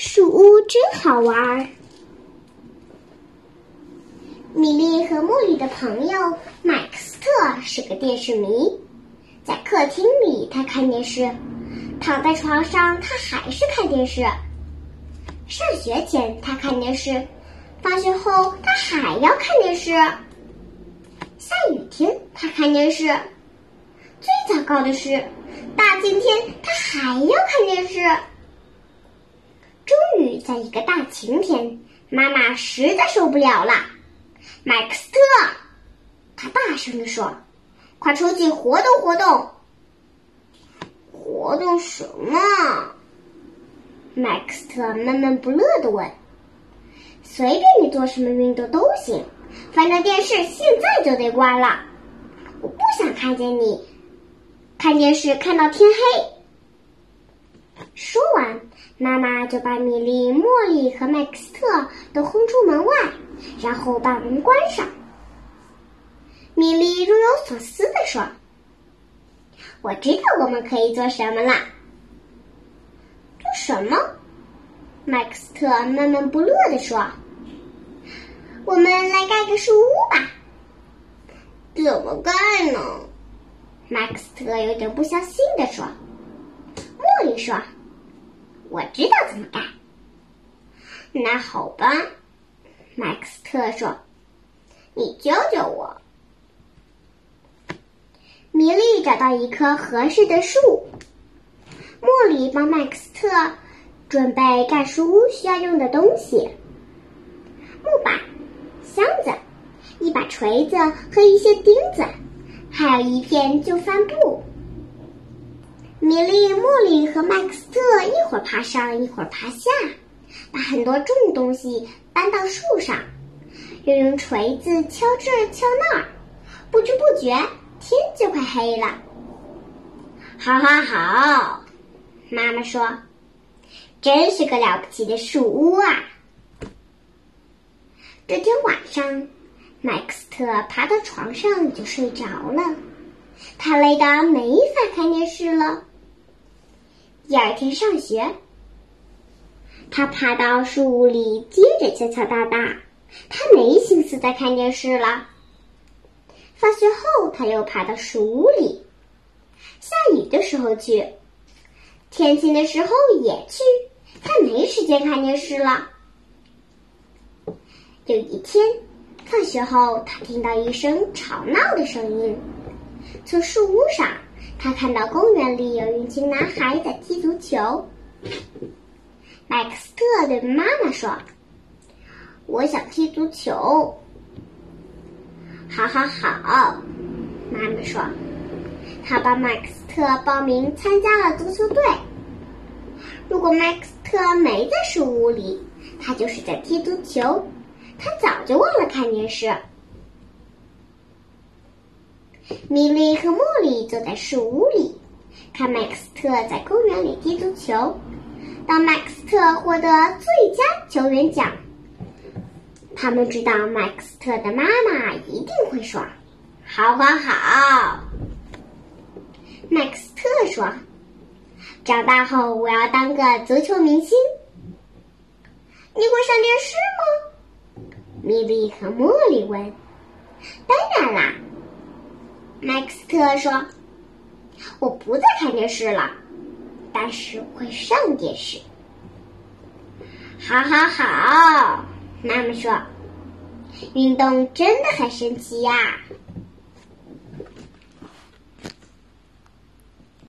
树屋真好玩儿。米莉和茉莉的朋友麦克斯特是个电视迷，在客厅里他看电视，躺在床上他还是看电视。上学前他看电视，放学后他还要看电视。下雨天他看电视，最糟糕的是大晴天他还要看电视。在一个大晴天，妈妈实在受不了了。麦克斯特，他大声地说：“快出去活动活动！”活动什么？麦克斯特闷闷不乐地问。“随便你做什么运动都行，反正电视现在就得关了。我不想看见你看电视看到天黑。”说完，妈妈就把米莉、茉莉和麦克斯特都轰出门外，然后把门关上。米莉若有所思地说：“我知道我们可以做什么了。”做什么？麦克斯特闷闷不乐地说：“我们来盖个树屋吧。”怎么盖呢？麦克斯特有点不相信地说。茉莉说。我知道怎么干。那好吧，麦克斯特说：“你教教我。”米莉找到一棵合适的树，茉莉帮麦克斯特准备盖树屋需要用的东西：木板、箱子、一把锤子和一些钉子，还有一片旧帆布。米莉、茉莉和麦克斯特一会儿爬上，一会儿爬下，把很多重东西搬到树上，又用锤子敲这敲那儿，不知不觉天就快黑了。好好好，妈妈说：“真是个了不起的树屋啊！”这天晚上，麦克斯特爬到床上就睡着了，他累得没法看电视了。第二天上学，他爬到树屋里，接着敲敲打打。他没心思再看电视了。放学后，他又爬到树屋里。下雨的时候去，天晴的时候也去。他没时间看电视了。有一天，放学后，他听到一声吵闹的声音，从树屋上。他看到公园里有一群男孩在踢足球。麦克斯特对妈妈说：“我想踢足球。”“好好好。”妈妈说。他帮麦克斯特报名参加了足球队。如果麦克斯特没在树屋里，他就是在踢足球。他早就忘了看电视。米莉和茉莉坐在树屋里，看麦克斯特在公园里踢足球。当麦克斯特获得最佳球员奖，他们知道麦克斯特的妈妈一定会说：“好，好，好。”麦克斯特说：“长大后我要当个足球明星。”你会上电视吗？米莉和茉莉问。“当然啦。”麦克斯特说：“我不再看电视了，但是会上电视。”好好好，妈妈说：“运动真的很神奇呀。”